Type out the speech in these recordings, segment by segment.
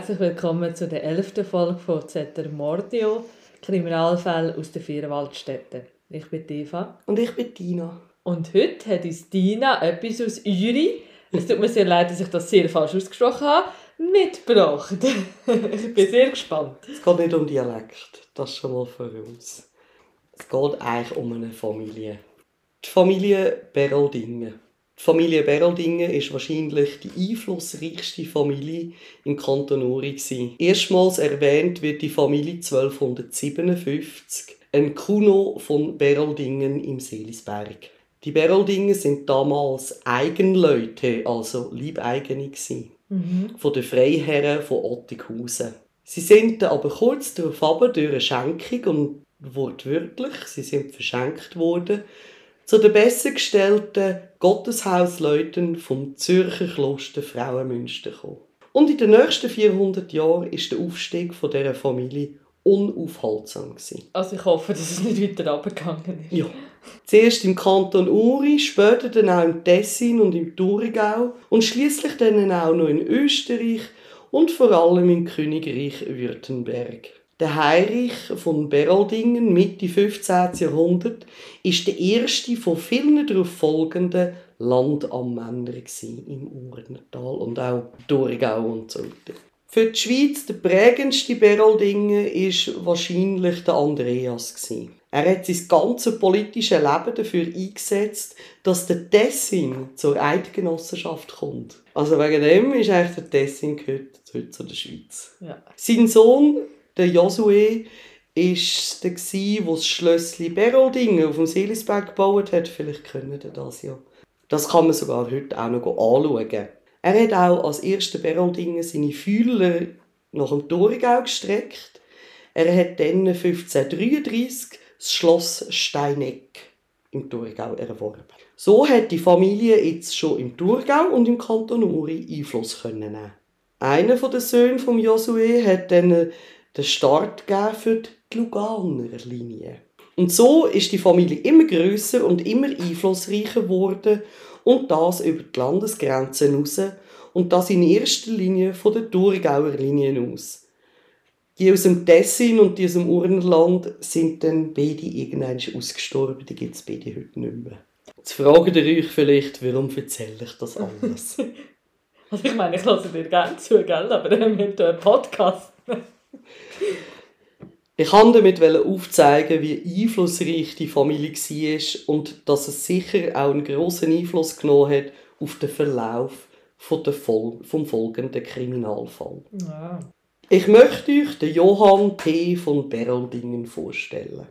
herzlich willkommen zu der elften Folge von Zetter Mordio, Kriminalfälle aus den vier Waldstädten. Ich bin Eva. Und ich bin Tina. Und heute hat uns Tina etwas aus Uri, es tut mir sehr leid, dass ich das sehr falsch ausgesprochen habe, mitgebracht. ich bin sehr gespannt. Es geht nicht um Dialekt, das schon mal für uns. Es geht eigentlich um eine Familie. Die Familie Beroldingen. Die Familie Beroldingen ist wahrscheinlich die einflussreichste Familie im Kanton Uri. Erstmals erwähnt wird die Familie 1257, ein Kuno von Beroldingen im Seelisberg. Die Beroldingen sind damals Eigenleute, also Liebeigene mhm. von den Freiherren von Ottighausen. Sie sind aber kurz darauf durch eine Schenkung und wortwörtlich, sie sind verschenkt worden, zu den besser gestellten Gotteshausleuten vom Zürcher Kloster Frauenmünster gekommen. Und in den nächsten 400 Jahren ist der Aufstieg von dieser Familie unaufhaltsam. Gewesen. Also ich hoffe, dass es nicht weiter abgegangen ist. Ja. Zuerst im Kanton Uri, später dann auch im Tessin und im Thurgau und schließlich dann auch noch in Österreich und vor allem im Königreich Württemberg. Der Heinrich von Beroldingen Mitte 15. Jahrhundert ist der erste von vielen darauf folgenden Landamänner im Urnertal und auch Thurgau und so weiter. Für die Schweiz der prägendste Beroldingen ist wahrscheinlich der Andreas Er hat sein ganzes politisches Leben dafür eingesetzt, dass der Tessin zur Eidgenossenschaft kommt. Also wegen dem ist eigentlich der Tessin gehört heute zu der Schweiz. Ja. Sein Sohn der Josué ist der der das Schlössli Beroldingen auf dem Seelisberg gebaut hat. Vielleicht können ihr das ja. Das kann man sogar heute auch noch anschauen. Er hat auch als erster Beroldingen seine Fühler nach dem Thurgau gestreckt. Er hat dann 1533 das Schloss Steineck im Thurgau erworben. So hat die Familie jetzt schon im Thurgau und im Kanton Uri Einfluss nehmen. Einer der Söhne von Josué hat dann den Start für die Luganer Linie. Und so ist die Familie immer größer und immer einflussreicher geworden und das über die Landesgrenzen hinaus und das in erster Linie von der Thurgauer Linie aus. Die aus dem Tessin und die aus dem Urnerland sind dann beide irgendwann ausgestorben, die gibt es beide heute nicht mehr. Jetzt fragt ihr euch vielleicht, warum erzähle ich das alles? also ich meine, ich lasse dir gerne zu, gell? aber wir haben hier einen Podcast. Ich wollte damit aufzeigen, wie einflussreich die Familie war und dass es sicher auch einen grossen Einfluss genommen hat auf den Verlauf vom folgenden Kriminalfall. Ja. Ich möchte euch den Johann P. von Beroldingen vorstellen.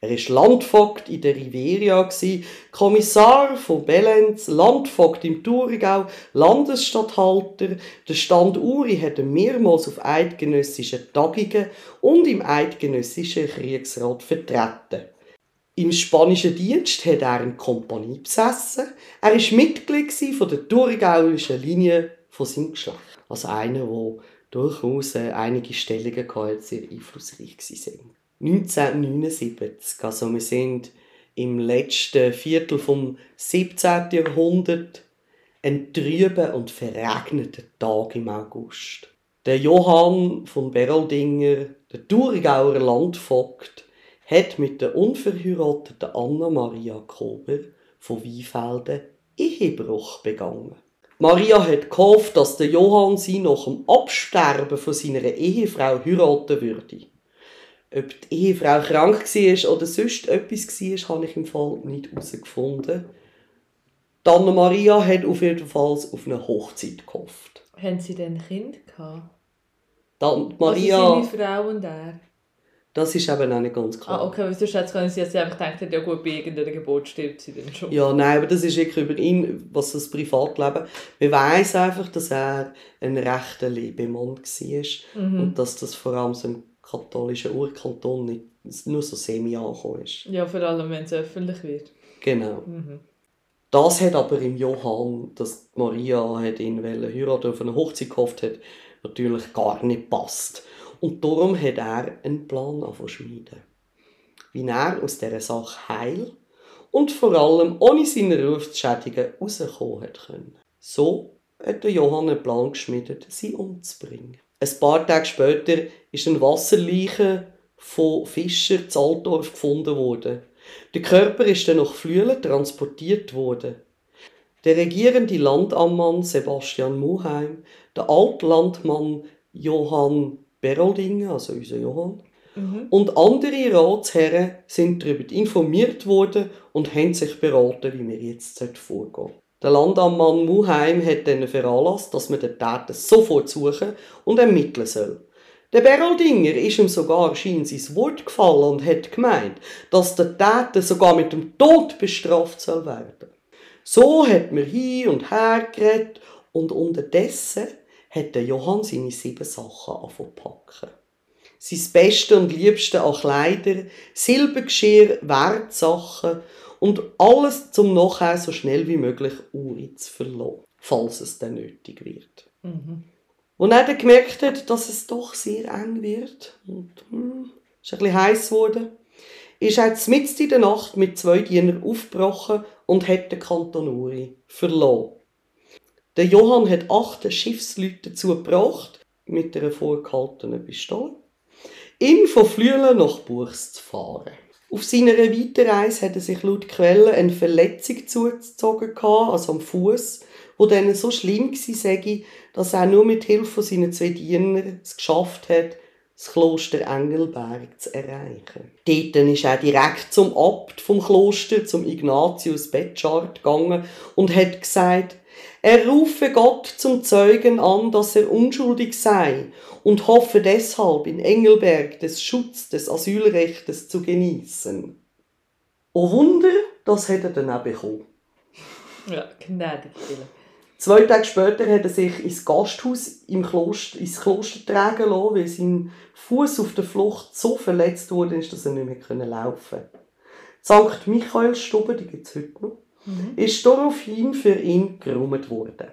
Er war Landvogt in der Riveria, Kommissar von Bellenz, Landvogt im Thurgau, Landesstatthalter. Der Stand Uri hat ihn mehrmals auf eidgenössischen Tagungen und im eidgenössischen Kriegsrat vertreten. Im spanischen Dienst hat er eine Kompanie besessen. Er war Mitglied der thurgauischen Linie von seinem Geschlecht. Also einer, der durchaus einige Stellungen hatte, sehr einflussreich war. 1979. Also wir sind im letzten Viertel vom 17. Jahrhundert ein trüber und verregneter Tag im August. Der Johann von Beroldinger, der Thurgauer Landvogt, hat mit der unverheirateten Anna-Maria Kober von Weinfelden Ehebruch begangen. Maria hat gehofft, dass der Johann sie nach dem Absterben von seiner Ehefrau heiraten würde. Ob die Ehefrau krank war oder sonst etwas war, habe ich im Fall nicht herausgefunden. Anna Maria hat auf jeden Fall auf eine Hochzeit gehofft. Haben sie denn Kind gehabt? Dann Maria... Also seine Frau und er? Das ist eben auch nicht ganz klar. Ah, okay, weil sonst hätte sie jetzt einfach gedacht, ja gut, bei irgendeiner Geburt stirbt sie dann schon. Ja, nein, aber das ist wirklich über ihn, was das Privatleben... Man weiss einfach, dass er ein rechter Lebemann war mhm. und dass das vor allem so katholischen Urkanton nicht nur so semi angekommen ist. Ja, vor allem, wenn es öffentlich wird. Genau. Mhm. Das hat aber im Johann, dass Maria hat ihn heiraten auf eine Hochzeit gehofft hat, natürlich gar nicht passt. Und darum hat er einen Plan schmieden. Wie er aus dieser Sache heil und vor allem ohne seine Ruf zu schädigen rauskommen hat können. So hat der Johann einen Plan geschmiedet, sie umzubringen. Ein paar Tage später ist ein Wasserleiche von Fischer zu Altdorf gefunden worden. Der Körper ist dann nach Flüelen transportiert worden. Der regierende Landammann Sebastian Muheim, der Altlandmann Johann Beroldinger, also unser Johann, Mhm. und andere Ratsherren sind darüber informiert worden und haben sich beraten, wie wir jetzt vorgehen sollten. Der Landammann Muheim hat dann veranlasst, dass man den Täter sofort suchen und ermitteln soll. Der Beroldinger ist ihm sogar scheint sein Wort gefallen und hat gemeint, dass der Täter sogar mit dem Tod bestraft soll werden. So hat man hin und her geredet und unterdessen hat der Johann seine sieben Sachen packen. Sein Beste und Liebste an Kleider, Silbergeschirr, Wertsachen und alles zum nachher so schnell wie möglich Uri zu verlassen, falls es dann nötig wird. Mhm. Als er dann gemerkt hat, dass es doch sehr eng wird und hm, ist ein bisschen heiß geworden, ist er mitten in der Nacht mit zwei Dienern aufgebrochen und hat den Kanton Uri verloren. Der Johann hat acht Schiffsleute dazu gebracht, mit einer vorgehaltenen Pistole, ihn von Flüelen nach Buchs zu fahren. Auf seiner Weiterreise hat er sich laut Quellen eine Verletzung zugezogen, also am Fuß, wo dann so schlimm war, dass er nur mit Hilfe von seinen zwei Dienern es geschafft hat, das Kloster Engelberg zu erreichen. Dort ist er direkt zum Abt vom Kloster, zum Ignatius Betschart, gegangen und hat gesagt, er rufe Gott zum Zeugen an, dass er unschuldig sei und hoffe deshalb in Engelberg des Schutz des Asylrechtes zu genießen. Oh Wunder, das hat er dann auch bekommen. Ja, gnädig. Zwei Tage später hat er sich ins Gasthaus im Kloster, ins Kloster tragen lassen, weil sein Fuß auf der Flucht so verletzt wurde, dass er nicht mehr laufen konnte. Die St. Michaelsstube, die gibt es heute noch, ist daraufhin für ihn geräumt worden.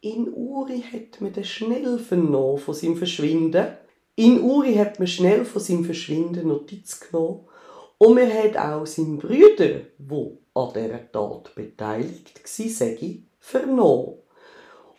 In Uri hat man den schnell vernommen von seinem Verschwinden. In Uri hat man schnell von seinem Verschwinden Notiz genommen. Und man hat auch seinen Brüder, wo an dieser Tat beteiligt war, sage vernommen.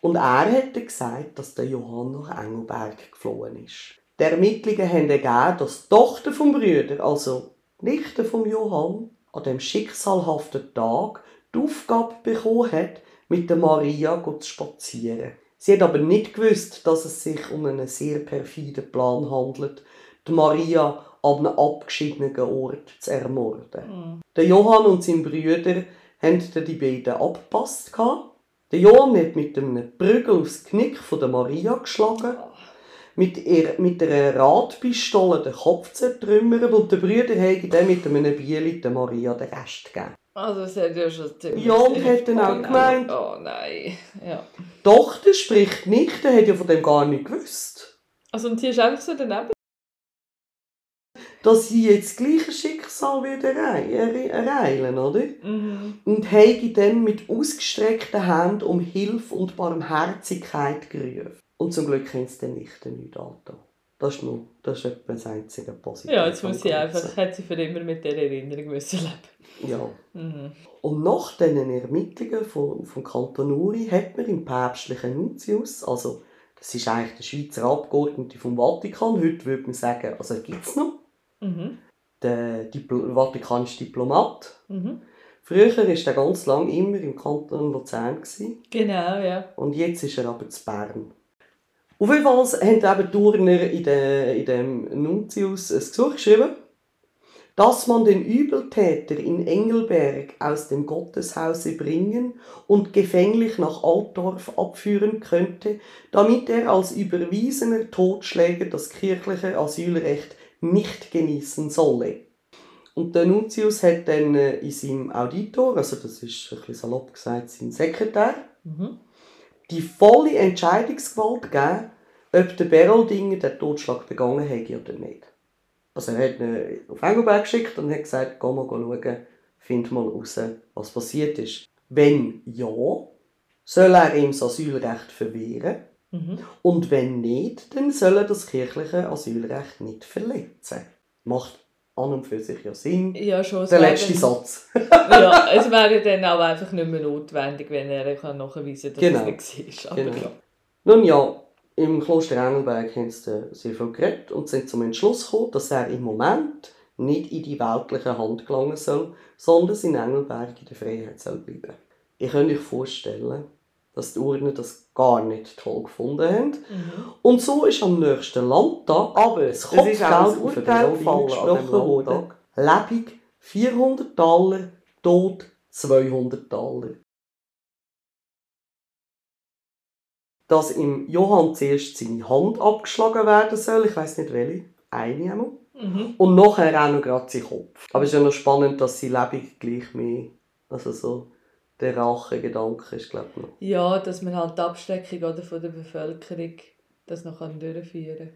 Und er hat gesagt, dass der Johann nach Engelberg geflohen ist. Die Ermittlungen haben ergeben, dass die Tochter vom Brüder, also Nichte vom Johann, an dem schicksalhaften Tag die Aufgabe bekommen hat, mit der Maria zu spazieren. Sie hat aber nicht gewusst, dass es sich um einen sehr perfiden Plan handelt, die Maria an einem abgeschiedenen Ort zu ermorden. Der Johann und sein Brüder haben die beiden abgepasst. Der Johann hat mit einem Prügel aufs Knick von der Maria geschlagen, mit, ihr, mit einer Radpistole den Kopf zertrümmert und der Brüder hat dann mit einem Bieli der Maria den Rest gegeben. Also es hat ja schon ziemlich... Ja, und hat dann auch Oh gemeint- Oh nein, ja. Die Tochter spricht nicht, der hat ja von dem gar nicht gewusst. Also und die ist einfach so daneben? Dass sie jetzt das gleiche Schicksal wird erei- erei- ereilen, oder? Mhm. Und habe dann mit ausgestreckten Händen um Hilfe und Barmherzigkeit gerufen. Und zum Glück haben sie den nicht nicht angetan. Das ist, nur, das ist das einzige Positive. Ja, jetzt muss sie einfach, hat sie für immer mit dieser Erinnerung müssen leben. Ja. Mhm. Und nach diesen Ermittlungen von, vom Kanton Uri hat man im päpstlichen Nuntius, also das ist eigentlich der Schweizer Abgeordnete vom Vatikan, heute würde man sagen, also gibt es noch, Mhm. der Dipl vatikanische Diplomat. Mhm. Früher war er ganz lange immer im Kanton Luzern. Gewesen. Genau, ja. Und jetzt ist er aber zu Bern. Auf jeden Fall haben eben Turner in, de, in dem Nuntius ein Gesuch geschrieben, dass man den Übeltäter in Engelberg aus dem Gotteshause bringen und gefänglich nach Altdorf abführen könnte, damit er als überwiesener Totschläger das kirchliche Asylrecht nicht genießen solle. Und der Nuntius hat dann äh, in seinem Auditor, also das ist ein bisschen salopp gesagt, sein Sekretär, Mhm. Die volle Entscheidungsgewalt gegeben, ob der Beroldinger den Totschlag begangen hätte oder nicht. Also er hat ihn auf Engelberg geschickt und hat gesagt, geh mal schauen, find mal raus, was passiert ist. Wenn ja, soll er ihm das Asylrecht verwehren Mhm. und wenn nicht, dann soll er das kirchliche Asylrecht nicht verletzen. Macht an und für sich ja Sinn. Ja, schon. Der letzte dann- Satz. Ja, es wäre dann auch einfach nicht mehr notwendig, wenn er kann nachweisen kann, dass Genau. es nicht war. Genau. ja. Nun ja, Im Kloster Engelberg haben sie sehr viel geredet und sind zum Entschluss gekommen, dass er im Moment nicht in die weltliche Hand gelangen soll, sondern in Engelberg in der Freiheit soll bleiben. Ich könnt euch vorstellen, dass die Urnen das gar nicht toll gefunden haben. Und so ist am nächsten Landtag aber das Es Kopfgeldurteil Urteil gefallen an gesprochen worden. Lebig 400 Dollar, tot 200 Dollar. Dass im Johann zuerst seine Hand abgeschlagen werden soll, ich weiß nicht welche, eine einmal. Mhm. Und nachher auch noch gerade sein Kopf. Aber es ist ja noch spannend, dass sie lebig gleich mehr, also so der Rachegedanke ist, glaube ich, noch. Ja, dass man halt die Abschreckung oder, von der Bevölkerung das noch durchführen kann.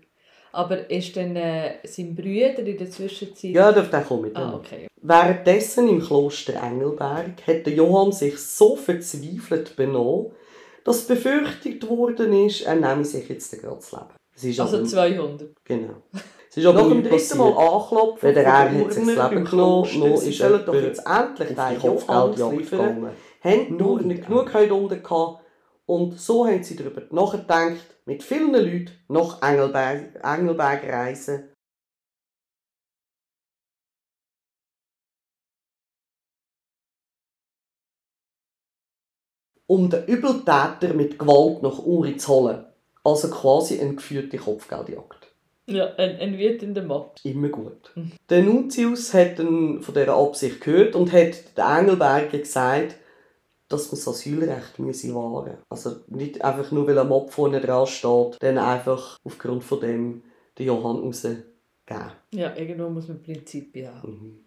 Aber ist dann äh, sein Brüder in der Zwischenzeit... Ja, darf der kommen mit Ah, okay. Währenddessen im Kloster Engelberg hat der Johann sich so verzweifelt benommen, dass befürchtet worden ist, er nehme sich jetzt gerade das Leben. Es ist Also aber, 200. genau. Es ist aber Nach dem dritten Mal anklopfen Weder er hat sich das Leben genommen, noch ist sollen doch jetzt endlich auf die Kopfgeldjagd gegangen. Haben nur genug unten gehabt. Und so haben sie darüber nachgedacht, mit vielen Leuten nach Engelberg, Engelberg reisen. Um den Übeltäter mit Gewalt nach Uri zu holen. Also quasi eine geführte Kopfgeldjagd. Ja, ein, ein wütender Mob. Immer gut. Der Nuntius hat von dieser Absicht gehört und hat den Engelberger gesagt, dass man das Asylrecht müsse wahren Also nicht einfach nur, weil ein Mob vorne dran steht, dann einfach aufgrund von dem den Johann rausgeben. Ja, irgendwo muss man Prinzipien haben.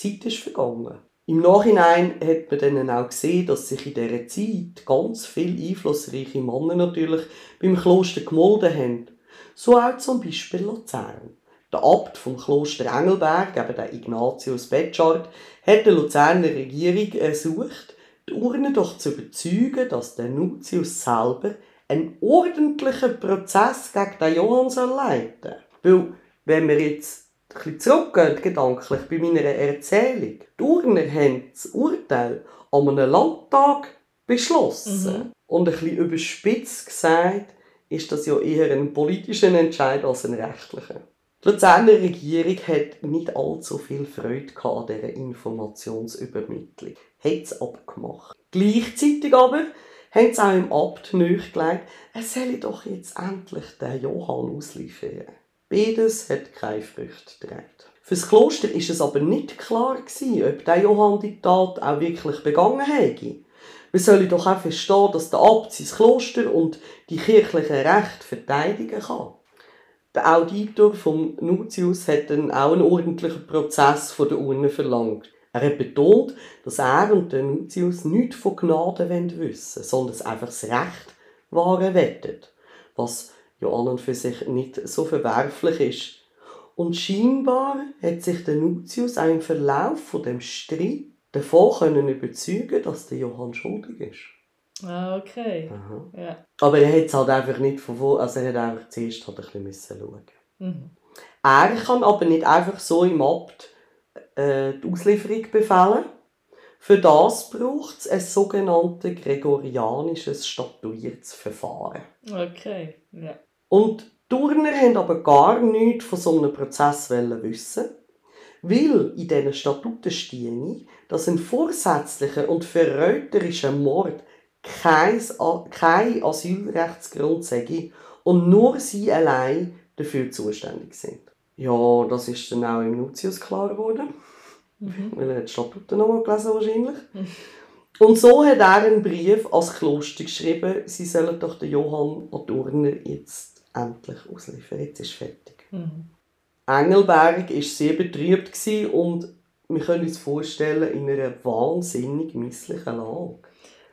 Die Zeit ist vergangen. Im Nachhinein hat man dann auch gesehen, dass sich in dieser Zeit ganz viele einflussreiche Männer natürlich beim Kloster gemolden haben. So auch zum Beispiel Luzern. Der Abt vom Kloster Engelberg, eben der Ignatius Betschart, hat der Luzerner Regierung ersucht, die Urne doch zu überzeugen, dass der Nuntius selber einen ordentlichen Prozess gegen den Johann soll leiten Weil, wenn wir jetzt ein bisschen zurückgehen, gedanklich, bei meiner Erzählung, die Urner haben das Urteil an einem Landtag beschlossen. Und ein bisschen überspitzt gesagt, ist das ja eher ein politischer Entscheid als ein rechtlicher. Die Luzerner Regierung hat nicht allzu viel Freude an dieser Informationsübermittlung. Hat es abgemacht. Gleichzeitig aber haben sie auch im Abt nachgelegt, er solle doch jetzt endlich den Johann ausliefern. Beides hat keine Früchte getragen. Für das Kloster ist es aber nicht klar gewesen, ob der Johann die Tat auch wirklich begangen hätte. Wir sollen doch auch verstehen, dass der Abt sein Kloster und die kirchlichen Rechte verteidigen kann. Der Auditor vom Nuntius hat dann auch einen ordentlichen Prozess von der Urne verlangt. Er hat betont, dass er und der Nuntius nichts von Gnade wissen wollen, sondern einfach das Recht wahren wettet. Was ja an und für sich nicht so verwerflich ist. Und scheinbar hat sich der Nuntius auch im Verlauf von dem Streit davon können überzeugen, dass der Johann schuldig ist. Ah, okay. Aha. Ja. Aber er hat es halt einfach nicht von wo, also er hat einfach zuerst halt ein bisschen müssen schauen. Mhm. Er kann aber nicht einfach so im Abt äh, die Auslieferung befehlen. Für das braucht es ein sogenanntes gregorianisches statuiertes Verfahren. Okay. Ja. Und Turner haben aber gar nichts von so einem Prozess wissen, weil in diesen Statuten stehe, dass ein vorsätzlicher und verräterischer Mord kein, kein Asylrechtsgrund sei und nur sie allein dafür zuständig sind. Ja, das ist dann auch im Nutius klar geworden. Weil er hat die Statuten nochmal gelesen wahrscheinlich. Und so hat er einen Brief als Kloster geschrieben, sie sollen doch den Johann an Turner jetzt endlich ausliefern. Jetzt ist fertig. Mhm. Engelberg war sehr betrübt und wir können uns vorstellen, in einer wahnsinnig misslichen Lage.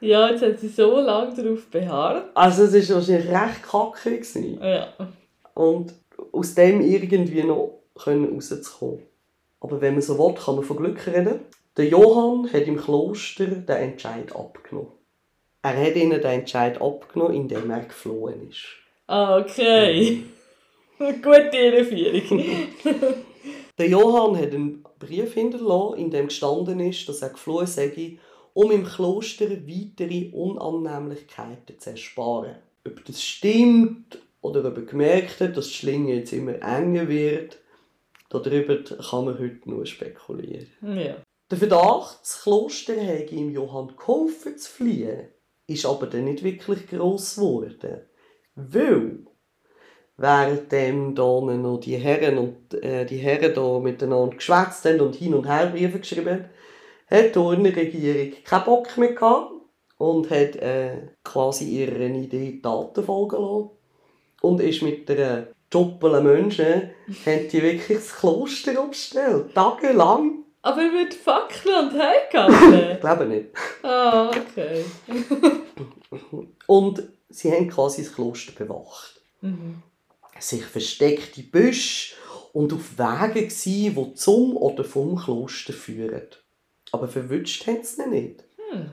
Ja, jetzt hat sie so lange darauf beharrt. Also es war wahrscheinlich recht kacke. Gewesen. Ja. Und aus dem irgendwie noch können rauszukommen. Aber wenn man so will, kann man von Glück reden. Der Johann hat im Kloster den Entscheid abgenommen. Er hat ihnen den Entscheid abgenommen, indem er geflohen ist. Ah, okay. Gute Irreführung. Der Johann hat einen Brief hinterlassen, in dem gestanden ist, dass er geflohen sei, um im Kloster weitere Unannehmlichkeiten zu ersparen. Ob das stimmt oder ob er gemerkt hat, dass die Schlinge jetzt immer enger wird. Darüber kann man heute nur spekulieren. Ja. Der Verdacht, das Kloster hätte ihm Johann geholfen zu fliehen, ist aber dann nicht wirklich gross geworden. Weil, währenddem da noch die Herren und äh, die Herren da miteinander geschwätzt haben und hin und her Briefe geschrieben haben, hat die Urner Regierung keinen Bock mehr gehabt und hat äh, quasi ihrer Idee Taten folgen lassen. Und ist mit einer doppelten Menschen, haben die wirklich das Kloster abgestellt. Tagelang. Aber mit Fackeln und Heimgarten? Ich glaube nicht. Ah, okay. Und sie haben quasi das Kloster bewacht. Mhm. Sich versteckte Büsche und auf Wege gsi, die zum oder vom Kloster führen. Aber verwünscht haben sie ihn nicht. Hm.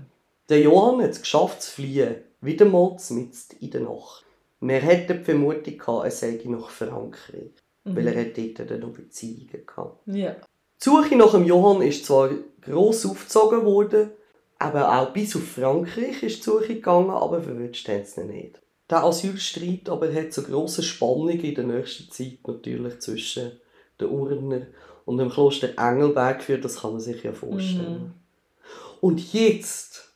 Der Johann hat es geschafft zu fliehen, wieder mal mitten in der Nacht. Wir hätten die Vermutung gehabt, er sei nach Frankreich, weil er dort dann noch Beziehungen hatte. Ja. Die Suche nach dem Johann ist zwar gross aufgezogen worden, aber auch bis auf Frankreich ist die Suche gegangen, aber verwünscht haben sie ihn nicht. Der Asylstreit aber hat zu grossen Spannungen in der nächsten Zeit natürlich zwischen den Urner und dem Kloster Engelberg geführt, das kann man sich ja vorstellen. Und jetzt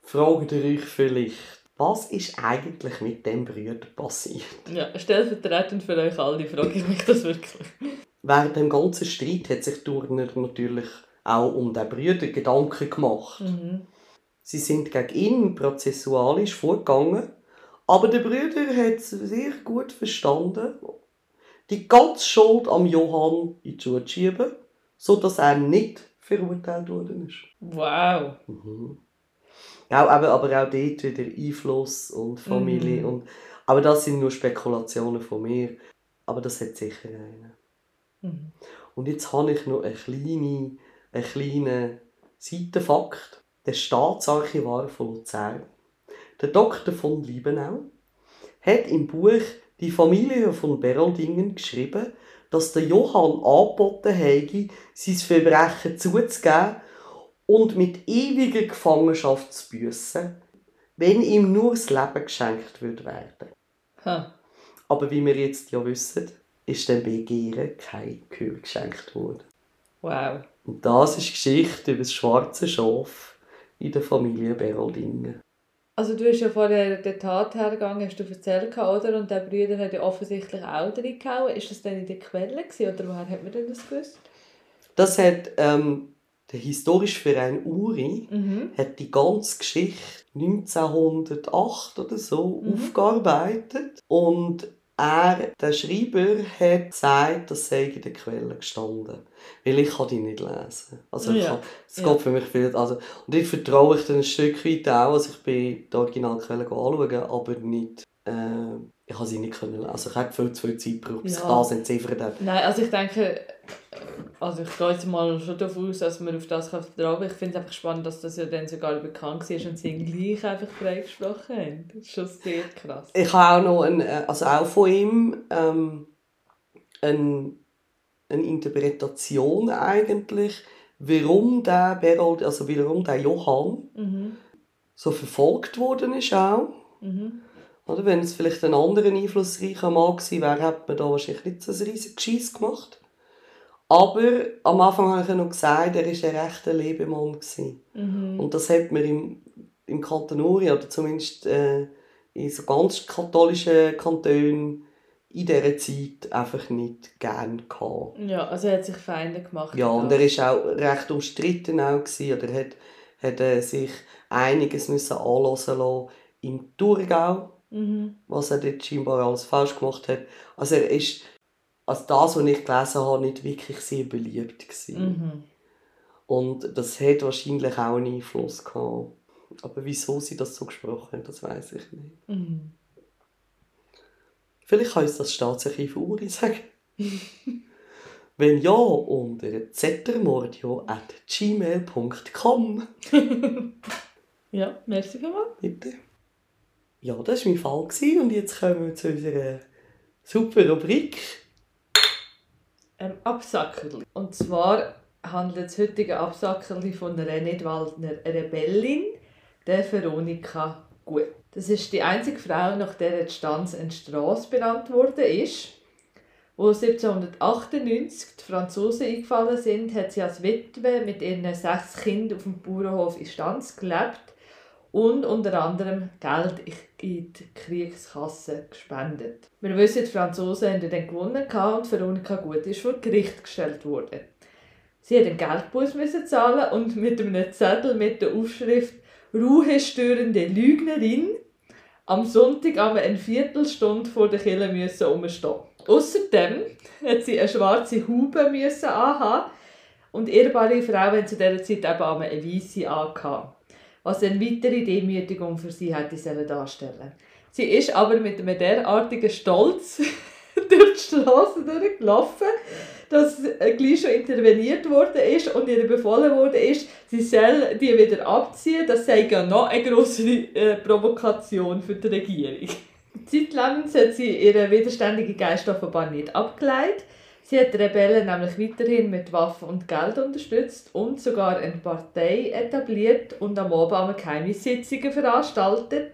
fragt ihr euch vielleicht, was ist eigentlich mit dem Brüder passiert? Ja, stellvertretend für euch alle frage ich mich das wirklich. Während dem ganzen Streit hat sich Turner natürlich auch um den Brüder Gedanken gemacht. Mhm. Sie sind gegen ihn prozessualisch vorgegangen, aber der Brüder hat es sehr gut verstanden, die ganze Schuld am Johann in die Schuhe zu schieben, sodass er nicht verurteilt worden ist. Wow. Ja, aber, aber auch dort wieder Einfluss und Familie. Mhm. Und, aber das sind nur Spekulationen von mir. Aber das hat sicher einen. Mhm. Und jetzt habe ich noch einen kleinen, einen kleinen Seitenfakt. Der Staatsarchivar von Luzern, der Dr. von Liebenau, hat im Buch Die Familie von Beroldingen geschrieben, dass der Johann angeboten hätte, sein Verbrechen zuzugeben und mit ewiger Gefangenschaft zu büssen, wenn ihm nur das Leben geschenkt würde werden. Ha. Aber wie wir jetzt ja wissen, ist dem Begehren kein Gehör geschenkt worden. Wow. Und das ist die Geschichte über das schwarze Schaf in der Familie Beroldingen. Also du hast ja vorher den Tat hergegangen, hast du erzählt, oder? Und der Brüder hat ja offensichtlich auch drin gehauen. Ist das dann in der Quelle gewesen, oder woher hat man denn das gewusst? Das hat ähm, der historische Verein Uri Mhm. hat die ganze Geschichte 1908 oder so Mhm. aufgearbeitet und er, der Schreiber, hat gesagt, das sei in der Quelle gestanden. Weil ich kann die nicht lesen. Also ich Ja. kann, es Ja. geht für mich viel. Also, und ich vertraue ich dann ein Stück weit auch. Also ich bin die Originalquelle anschauen, aber nicht... Äh, ich habe sie nicht können lesen. Also ich habe viel zu viel Zeit gebraucht, bis ich Ja. das entziffert habe. Nein, also ich denke, also ich gehe jetzt mal schon davon aus, dass man auf das vertrauen kann. Ich finde es einfach spannend, dass das ja dann sogar bekannt war und sie ihn gleich einfach freigesprochen haben. Das ist schon sehr krass. Ich habe auch noch, ein, äh, also auch von ihm, ähm, ein, eine Interpretation eigentlich, warum der Berold, also warum der Johann Mhm. so verfolgt worden ist auch. Mhm. Oder wenn es vielleicht ein anderer einflussreicher Mann gewesen wäre, hätte man da wahrscheinlich nicht so ein riesiges Geschiss gemacht. Aber am Anfang habe ich ja noch gesagt, er war ein rechter Lebemann. Mhm. Und das hat man im, im Kanton Uri, oder zumindest äh, in so ganz katholischen Kantonen in dieser Zeit einfach nicht gern gehabt. Ja, also er hat sich Feinde gemacht. Ja, und er war auch recht umstritten auch gewesen, oder hat, hat äh, sich einiges müssen anlassen lassen im Thurgau, Mhm. was er dort scheinbar alles falsch gemacht hat. Also er ist, also das, was ich gelesen habe, nicht wirklich sehr beliebt gewesen. Mhm. Und das hat wahrscheinlich auch einen Einfluss gehabt. Aber wieso sie das so gesprochen haben, das weiß ich nicht. Mhm. Vielleicht kann uns das Staatsarchiv Uri sagen. Wenn ja, unter zettermordio.gmail.com. Ja, merci vielmals. Bitte. Ja, das war mein Fall. Und jetzt kommen wir zu unserer super Rubrik. Absackerli. Und zwar handelt das heutige Absackerli von einer Nidwaldner Rebellin, der Veronika Gut. Das ist die einzige Frau, nach der die Stanz eine Strasse benannt worden ist. Wo 1798 die Franzosen eingefallen sind, hat sie als Witwe mit ihren sechs Kindern auf dem Bauernhof in Stanz gelebt und unter anderem Geld in die Kriegskasse gespendet. Wir wissen, die Franzosen haben dann gewonnen und Veronika Gut ist vor Gericht gestellt worden. Sie hat einen Geldbus zahlen und mit einem Zettel mit der Aufschrift Ruhestörende Lügnerin am Sonntag eine Viertelstunde vor der Kirche müssen umstehen. Außerdem hat sie eine schwarze Haube müssen anhaben und ehrbare Frau haben zu dieser Zeit eben eine weiße angehabt was eine weitere Demütigung für sie hätte darstellen Sie ist aber mit einem derartigen Stolz durch die Straße durchgelaufen, dass gleich schon interveniert worden ist und ihr befohlen worden ist, sie soll die wieder abziehen. Das sei ja noch eine größere äh, Provokation für die Regierung. Zeitlebens hat sie ihren widerständigen Geist offenbar nicht abgeleitet. Sie hat Rebellen nämlich weiterhin mit Waffen und Geld unterstützt und sogar eine Partei etabliert und am Abend geheime Sitzungen veranstaltet,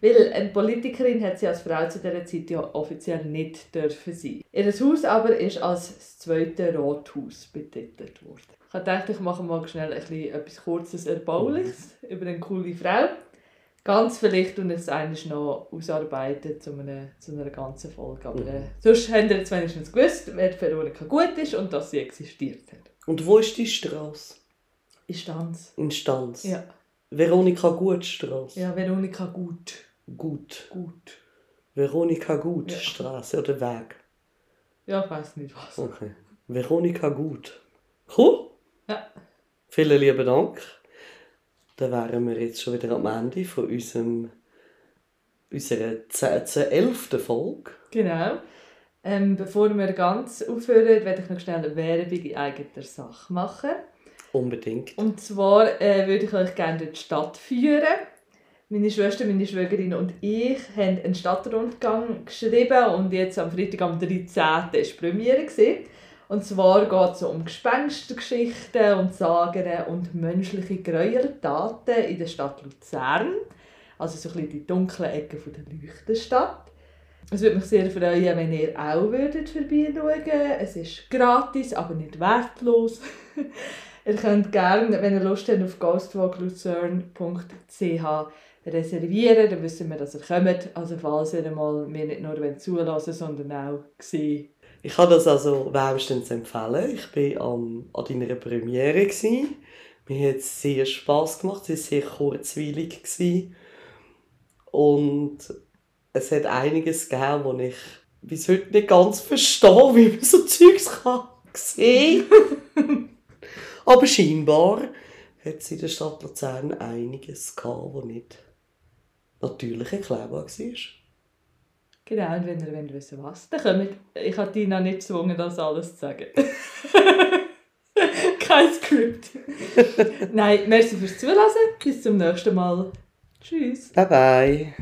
weil eine Politikerin hat sie als Frau zu dieser Zeit ja offiziell nicht dürfen sein. Ihr Haus aber ist als das zweite Rathaus betitelt worden. Ich dachte, ich mache mal schnell etwas Kurzes Erbauliches über eine coole Frau. Ganz vielleicht und es eines noch ausarbeiten zu einer, zu einer ganzen Folge. Aber äh, sonst habt ihr jetzt wenigstens gewusst, wer Veronika gut ist und dass sie existiert hat. Und wo ist die Straße? In Stanz. In Stanz? Ja. Veronika Gut Straße? Ja, Veronika Gut. Gut. Gut. Veronika Gut ja. Straße oder Weg? Ja, ich weiß nicht was. Okay. Veronika Gut. Cool. Ja. Vielen lieben Dank. Dann wären wir jetzt schon wieder am Ende von unserem, unserer 11. Folge. Genau. Ähm, bevor wir ganz aufhören, werde ich noch schnell eine Werbung in eigener Sache machen. Unbedingt. Und zwar äh, würde ich euch gerne durch die Stadt führen. Meine Schwester, meine Schwägerin und ich haben einen Stadtrundgang geschrieben und jetzt am Freitag am 13. war die Premiere. Gewesen. Und zwar geht es um Gespenstergeschichten und Sagen und menschliche Gräueltaten in der Stadt Luzern. Also so ein bisschen die dunklen Ecken der Leuchtenstadt. Es würde mich sehr freuen, wenn ihr auch würdet vorbeischauen Es ist gratis, aber nicht wertlos. ihr könnt gerne, wenn ihr Lust habt, auf ghostwalkluzern.ch reservieren. Dann wissen wir, dass ihr kommt. Also falls ihr mal mir nicht nur zulassen sondern auch sehen ich kann das also wärmstens empfehlen. Ich war an, an deiner Premiere. Gewesen. Mir hat es sehr Spass gemacht. Es war sehr kurzweilig. Gewesen. Und es hat einiges gegeben, wo ich bis heute nicht ganz verstehe, wie man so Zeugs kann sehen Aber scheinbar hat es in der Stadt Luzern einiges gehabt, das nicht natürlich erklärbar war. Genau, und wenn ihr wollt wissen was, dann kommt. Ich habe Tina nicht gezwungen, das alles zu sagen. Kein Skript. Nein, merci fürs Zuhören. Bis zum nächsten Mal. Tschüss. Bye bye.